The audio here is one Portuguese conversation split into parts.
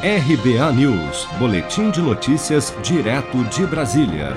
RBA News, Boletim de Notícias, direto de Brasília.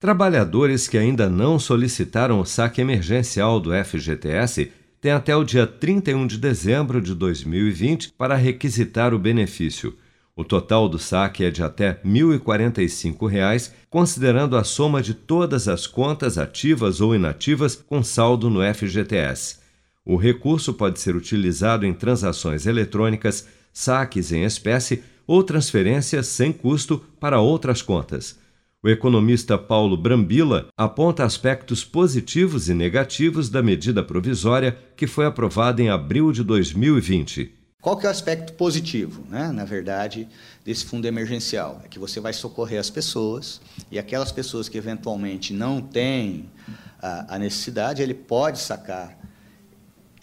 Trabalhadores que ainda não solicitaram o saque emergencial do FGTS têm até o dia 31 de dezembro de 2020 para requisitar o benefício. O total do saque é de até R$ 1.045, considerando a soma de todas as contas ativas ou inativas com saldo no FGTS. O recurso pode ser utilizado em transações eletrônicas saques em espécie ou transferências sem custo para outras contas. O economista Paulo Brambila aponta aspectos positivos e negativos da medida provisória que foi aprovada em abril de 2020. Qual que é o aspecto positivo, né, na verdade, desse fundo emergencial? É que você vai socorrer as pessoas e aquelas pessoas que eventualmente não têm a, a necessidade, ele pode sacar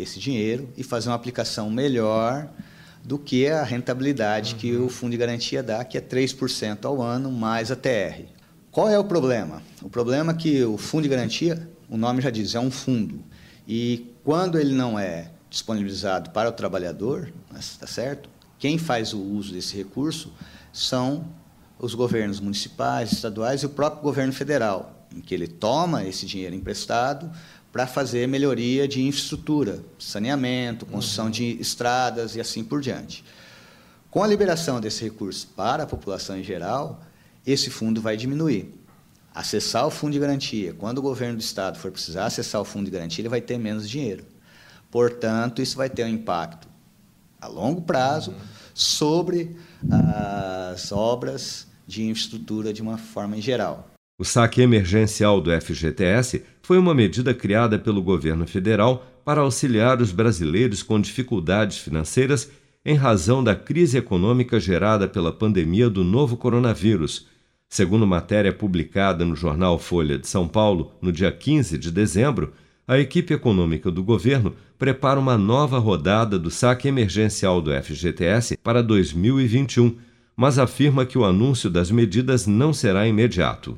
esse dinheiro e fazer uma aplicação melhor do que a rentabilidade uhum. que o Fundo de Garantia dá, que é 3% ao ano mais a TR. Qual é o problema? O problema é que o Fundo de Garantia, o nome já diz, é um fundo. E quando ele não é disponibilizado para o trabalhador, está certo? Quem faz o uso desse recurso são os governos municipais, estaduais e o próprio governo federal, em que ele toma esse dinheiro emprestado para fazer melhoria de infraestrutura, saneamento, construção uhum. de estradas e assim por diante. Com a liberação desse recurso para a população em geral, esse fundo vai diminuir. Acessar o fundo de garantia, quando o governo do estado for precisar acessar o fundo de garantia, ele vai ter menos dinheiro. Portanto, isso vai ter um impacto a longo prazo uhum. sobre as obras de infraestrutura de uma forma em geral. O saque emergencial do FGTS foi uma medida criada pelo governo federal para auxiliar os brasileiros com dificuldades financeiras em razão da crise econômica gerada pela pandemia do novo coronavírus. Segundo matéria publicada no jornal Folha de São Paulo, no dia 15 de dezembro, a equipe econômica do governo prepara uma nova rodada do saque emergencial do FGTS para 2021, mas afirma que o anúncio das medidas não será imediato.